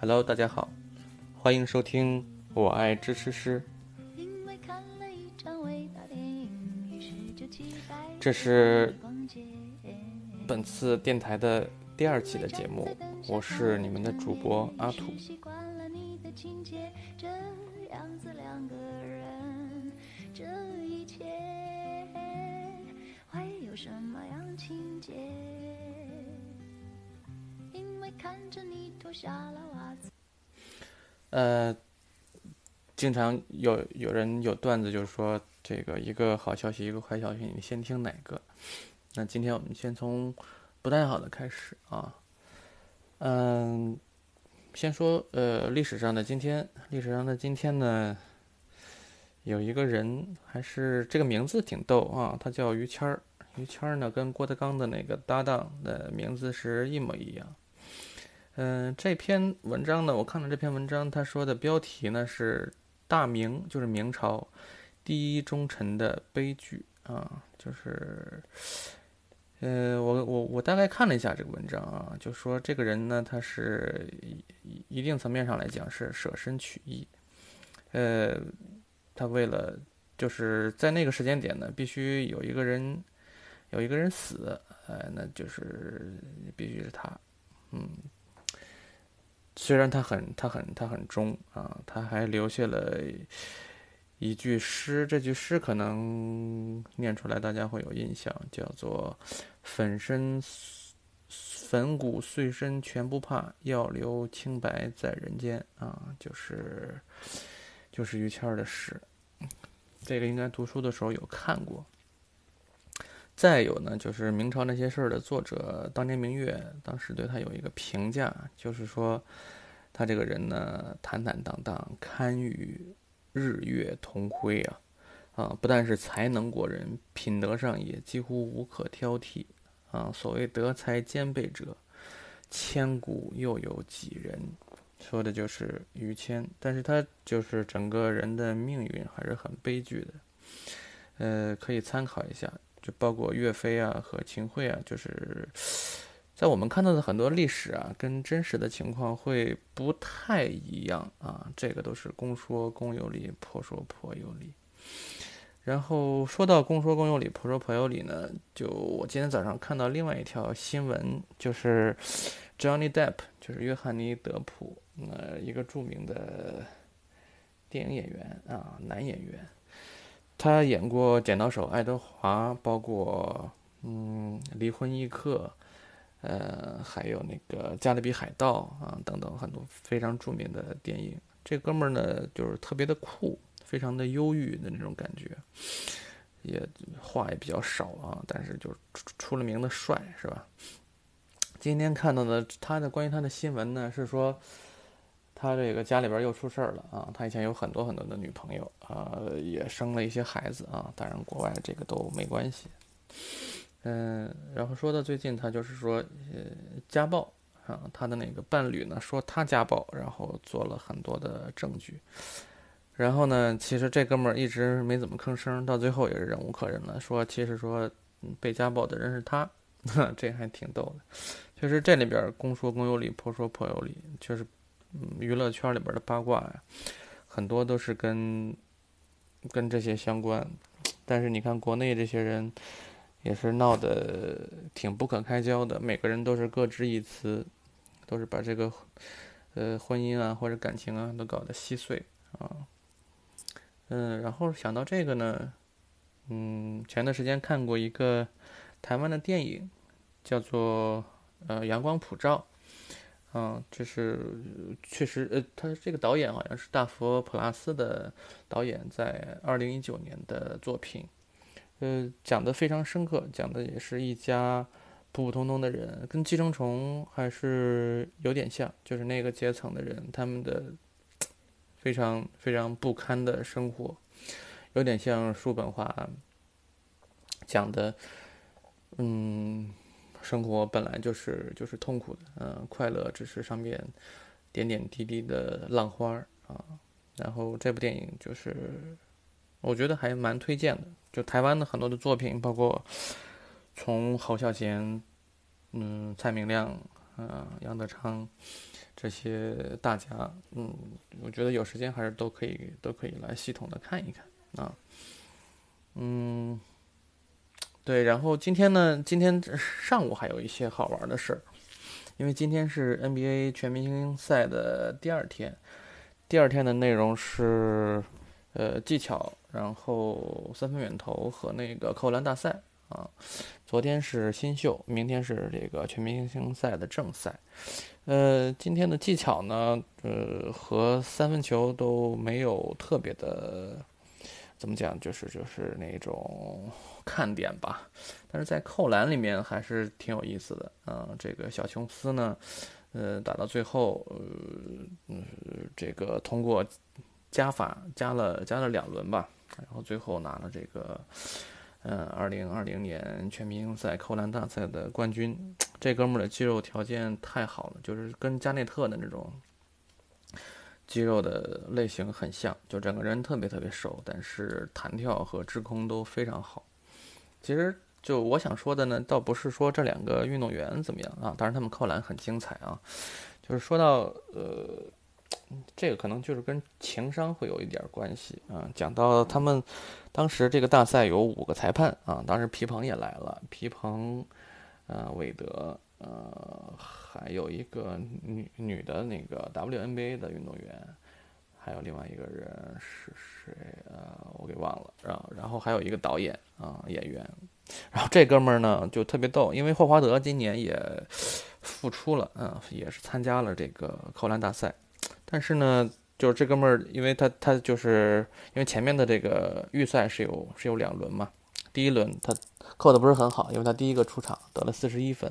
Hello，大家好，欢迎收听《我爱支持师》。这是本次电台的第二期的节目，我是你们的主播阿土。呃，经常有有人有段子，就是说这个一个好消息，一个坏消息，你先听哪个？那今天我们先从不太好的开始啊。嗯，先说呃历史上的今天，历史上的今天呢，有一个人还是这个名字挺逗啊，他叫于谦儿。于谦儿呢跟郭德纲的那个搭档的名字是一模一样。嗯，这篇文章呢，我看了这篇文章，他说的标题呢是“大明”，就是明朝第一忠臣的悲剧啊，就是，呃，我我我大概看了一下这个文章啊，就说这个人呢，他是一一定层面上来讲是舍身取义，呃，他为了就是在那个时间点呢，必须有一个人有一个人死，呃，那就是必须是他，嗯。虽然他很他很他很忠啊，他还留下了一句诗，这句诗可能念出来大家会有印象，叫做“粉身粉骨碎身全不怕，要留清白在人间”啊，就是就是于谦儿的诗，这个应该读书的时候有看过。再有呢，就是明朝那些事儿的作者当年明月，当时对他有一个评价，就是说，他这个人呢，坦坦荡荡，堪与日月同辉啊，啊，不但是才能过人，品德上也几乎无可挑剔啊。所谓德才兼备者，千古又有几人？说的就是于谦，但是他就是整个人的命运还是很悲剧的，呃，可以参考一下。就包括岳飞啊和秦桧啊，就是在我们看到的很多历史啊，跟真实的情况会不太一样啊。这个都是公说公有理，婆说婆有理。然后说到公说公有理，婆说婆有理呢，就我今天早上看到另外一条新闻，就是 Johnny Depp，就是约翰尼·德普，呃，一个著名的电影演员啊，男演员。他演过《剪刀手爱德华》，包括嗯《离婚一刻》，呃，还有那个《加勒比海盗》啊等等很多非常著名的电影。这哥们儿呢，就是特别的酷，非常的忧郁的那种感觉，也话也比较少啊，但是就出出了名的帅，是吧？今天看到的他的关于他的新闻呢，是说。他这个家里边又出事儿了啊！他以前有很多很多的女朋友啊，也生了一些孩子啊。当然，国外这个都没关系。嗯，然后说到最近，他就是说，呃，家暴啊，他的那个伴侣呢说他家暴，然后做了很多的证据。然后呢，其实这哥们儿一直没怎么吭声，到最后也是忍无可忍了，说其实说被家暴的人是他，这还挺逗的。确实这里边公说公有理，婆说婆有理，确实。嗯，娱乐圈里边的八卦呀，很多都是跟跟这些相关。但是你看国内这些人，也是闹得挺不可开交的。每个人都是各执一词，都是把这个呃婚姻啊或者感情啊都搞得稀碎啊。嗯，然后想到这个呢，嗯，前段时间看过一个台湾的电影，叫做呃《阳光普照》。嗯，这是确实，呃，他这个导演好像是大佛普拉斯的导演，在二零一九年的作品，呃，讲的非常深刻，讲的也是一家普普通通的人，跟寄生虫还是有点像，就是那个阶层的人，他们的非常非常不堪的生活，有点像叔本华讲的，嗯。生活本来就是就是痛苦的，嗯，快乐只是上面点点滴滴的浪花儿啊。然后这部电影就是，我觉得还蛮推荐的。就台湾的很多的作品，包括从侯孝贤、嗯蔡明亮嗯，杨德昌这些大家，嗯，我觉得有时间还是都可以都可以来系统的看一看啊。嗯，对，然后今天呢，今天上午还有一些好玩的事儿，因为今天是 NBA 全明星赛的第二天，第二天的内容是呃技巧，然后三分远投和那个扣篮大赛。啊，昨天是新秀，明天是这个全明星赛的正赛。呃，今天的技巧呢，呃，和三分球都没有特别的，怎么讲，就是就是那种 看点吧。但是在扣篮里面还是挺有意思的。嗯，这个小琼斯呢，呃，打到最后，呃，嗯，这个通过加法加了加了两轮吧，然后最后拿了这个。嗯，二零二零年全明星赛扣篮大赛的冠军，这哥们儿的肌肉条件太好了，就是跟加内特的那种肌肉的类型很像，就整个人特别特别瘦，但是弹跳和制空都非常好。其实就我想说的呢，倒不是说这两个运动员怎么样啊，当然他们扣篮很精彩啊，就是说到呃。这个可能就是跟情商会有一点关系啊。讲到他们当时这个大赛有五个裁判啊，当时皮蓬也来了，皮蓬，呃，韦德，呃，还有一个女女的那个 WNBA 的运动员，还有另外一个人是谁啊？我给忘了。然后，然后还有一个导演啊，演员。然后这哥们儿呢就特别逗，因为霍华德今年也复出了，嗯，也是参加了这个扣篮大赛。但是呢，就是这哥们儿，因为他他就是因为前面的这个预赛是有是有两轮嘛，第一轮他扣的不是很好，因为他第一个出场得了四十一分，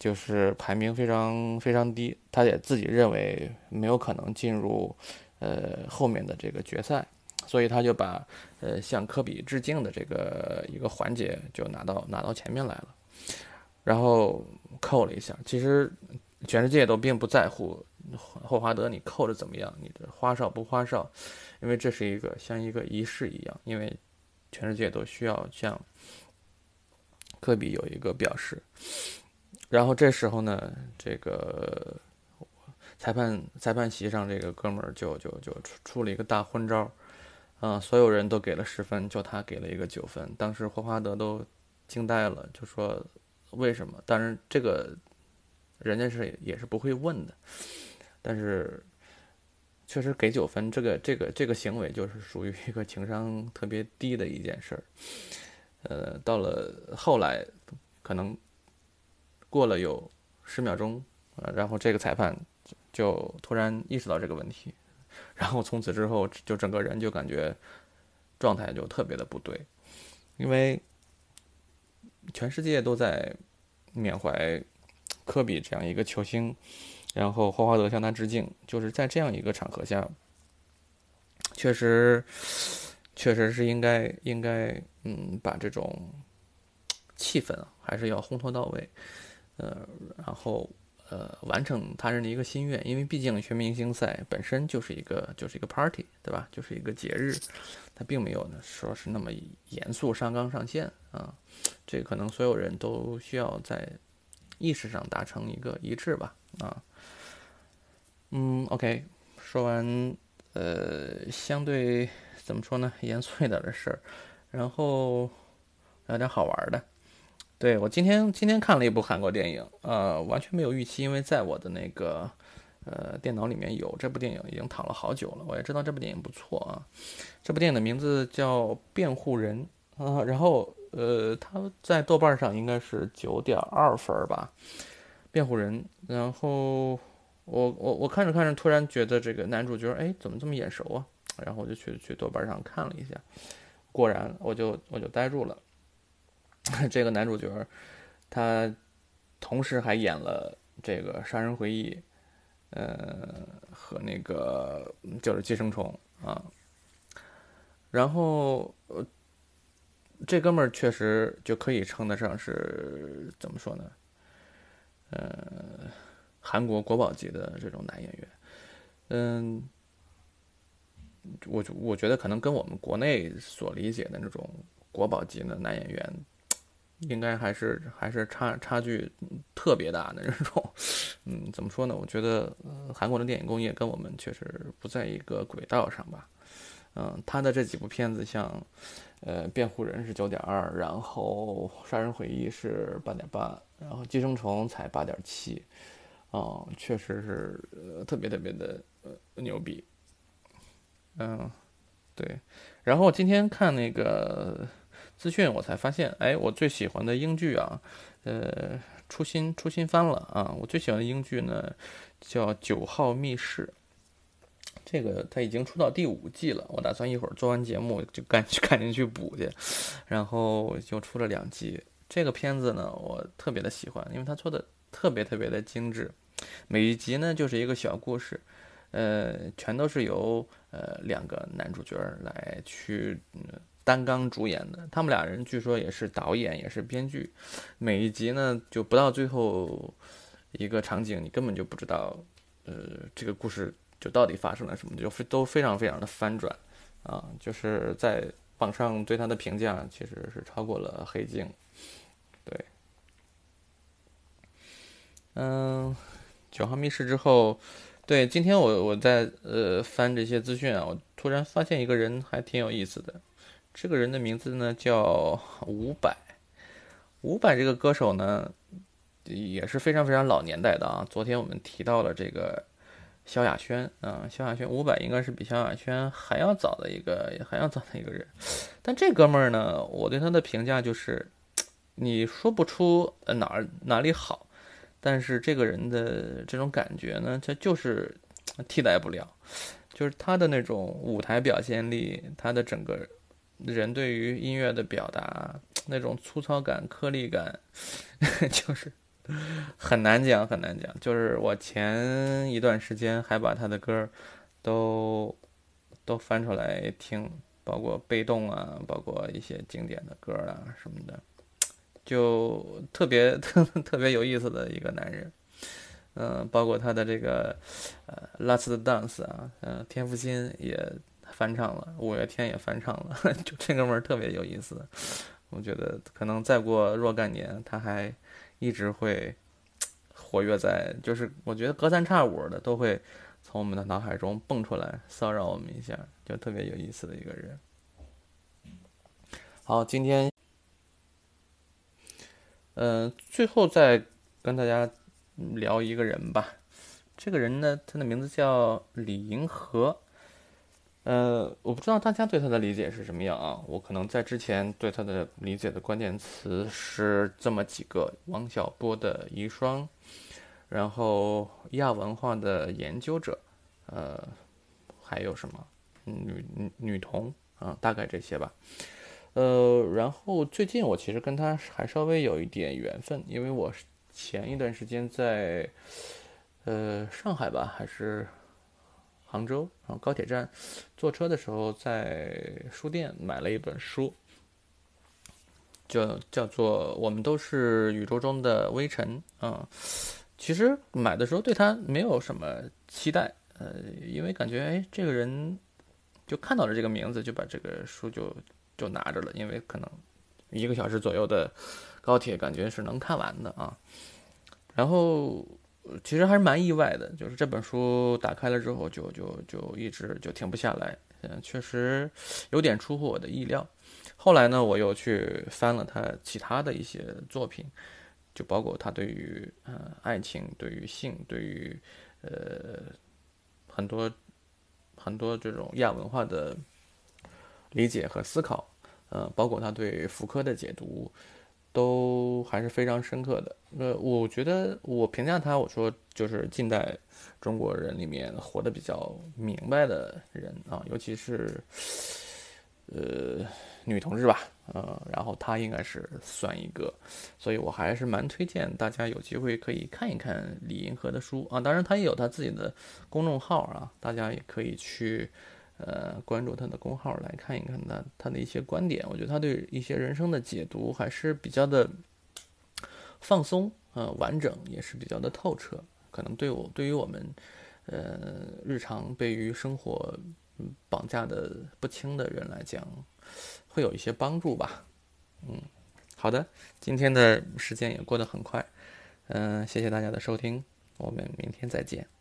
就是排名非常非常低，他也自己认为没有可能进入呃后面的这个决赛，所以他就把呃向科比致敬的这个一个环节就拿到拿到前面来了，然后扣了一下，其实全世界都并不在乎。霍华德，你扣的怎么样？你的花哨不花哨？因为这是一个像一个仪式一样，因为全世界都需要向科比有一个表示。然后这时候呢，这个裁判裁判席上这个哥们儿就就就出出了一个大昏招，啊，所有人都给了十分，就他给了一个九分。当时霍华德都惊呆了，就说为什么？当然这个人家是也是不会问的。但是，确实给九分，这个这个这个行为就是属于一个情商特别低的一件事儿。呃，到了后来，可能过了有十秒钟，呃，然后这个裁判就突然意识到这个问题，然后从此之后就整个人就感觉状态就特别的不对，因为全世界都在缅怀科比这样一个球星。然后霍华德向他致敬，就是在这样一个场合下，确实，确实是应该应该，嗯，把这种气氛啊，还是要烘托到位，呃，然后呃，完成他人的一个心愿，因为毕竟全明星赛本身就是一个就是一个 party，对吧？就是一个节日，它并没有呢说是那么严肃上纲上线啊，这可能所有人都需要在意识上达成一个一致吧，啊。嗯，OK，说完，呃，相对怎么说呢，严肃一点的事儿，然后聊点好玩的。对我今天今天看了一部韩国电影，呃，完全没有预期，因为在我的那个呃电脑里面有这部电影，已经躺了好久了。我也知道这部电影不错啊。这部电影的名字叫《辩护人》啊，然后呃，它在豆瓣上应该是九点二分吧，《辩护人》，然后。我我我看着看着，突然觉得这个男主角，哎，怎么这么眼熟啊？然后我就去去豆瓣上看了一下，果然，我就我就呆住了。这个男主角，他同时还演了这个《杀人回忆》，呃，和那个就是《寄生虫》啊。然后，这哥们儿确实就可以称得上是怎么说呢？呃。韩国国宝级的这种男演员，嗯，我我觉得可能跟我们国内所理解的那种国宝级的男演员，应该还是还是差差距特别大的那种。嗯，怎么说呢？我觉得韩国的电影工业跟我们确实不在一个轨道上吧。嗯，他的这几部片子，像呃《辩护人》是九点二，然后《杀人回忆》是八点八，然后《寄生虫》才八点七，哦，确实是呃特别特别的呃牛逼。嗯，对。然后今天看那个资讯，我才发现，哎，我最喜欢的英剧啊，呃。出新出新番了啊！我最喜欢的英剧呢，叫《九号密室》。这个它已经出到第五季了，我打算一会儿做完节目就赶去赶紧去补去。然后就出了两集。这个片子呢，我特别的喜欢，因为它做的特别特别的精致。每一集呢就是一个小故事，呃，全都是由呃两个男主角来去。单刚主演的，他们俩人据说也是导演，也是编剧。每一集呢，就不到最后一个场景，你根本就不知道，呃，这个故事就到底发生了什么，就非都非常非常的翻转啊！就是在网上对他的评价其实是超过了《黑镜》。对，嗯，九号密室之后，对，今天我我在呃翻这些资讯啊，我突然发现一个人还挺有意思的。这个人的名字呢叫 伍佰，伍佰这个歌手呢也是非常非常老年代的啊。昨天我们提到了这个萧亚轩啊，萧亚轩，伍佰应该是比萧亚轩还要早的一个，还要早的一个人。但这哥们儿呢，我对他的评价就是，你说不出哪儿哪里好，但是这个人的这种感觉呢，他就是替代不了，就是他的那种舞台表现力，他的整个。人对于音乐的表达，那种粗糙感、颗粒感，就是很难讲，很难讲。就是我前一段时间还把他的歌都都翻出来听，包括《被动》啊，包括一些经典的歌啊什么的，就特别特 特别有意思的一个男人。嗯，包括他的这个呃《Last Dance》啊，嗯，天福星也。翻唱了，五月天也翻唱了，就这哥们儿特别有意思。我觉得可能再过若干年，他还一直会活跃在，就是我觉得隔三差五的都会从我们的脑海中蹦出来骚扰我们一下，就特别有意思的一个人。好，今天，嗯，最后再跟大家聊一个人吧。这个人呢，他的名字叫李银河。呃，我不知道大家对他的理解是什么样啊？我可能在之前对他的理解的关键词是这么几个：王小波的遗孀，然后亚文化的研究者，呃，还有什么女女女童啊？大概这些吧。呃，然后最近我其实跟他还稍微有一点缘分，因为我前一段时间在呃上海吧，还是。杭州，然后高铁站，坐车的时候在书店买了一本书，叫叫做《我们都是宇宙中的微尘》啊。其实买的时候对他没有什么期待，呃，因为感觉哎，这个人就看到了这个名字，就把这个书就就拿着了，因为可能一个小时左右的高铁，感觉是能看完的啊。然后。其实还是蛮意外的，就是这本书打开了之后，就就就一直就停不下来。嗯，确实有点出乎我的意料。后来呢，我又去翻了他其他的一些作品，就包括他对于呃爱情、对于性、对于呃很多很多这种亚文化的理解和思考，呃，包括他对福柯的解读。都还是非常深刻的。呃，我觉得我评价他，我说就是近代中国人里面活得比较明白的人啊，尤其是呃女同志吧，呃，然后他应该是算一个，所以我还是蛮推荐大家有机会可以看一看李银河的书啊。当然，他也有他自己的公众号啊，大家也可以去。呃，关注他的公号来看一看他他的一些观点，我觉得他对一些人生的解读还是比较的放松，呃，完整，也是比较的透彻。可能对我对于我们，呃，日常被于生活绑架的不轻的人来讲，会有一些帮助吧。嗯，好的，今天的时间也过得很快，嗯，谢谢大家的收听，我们明天再见。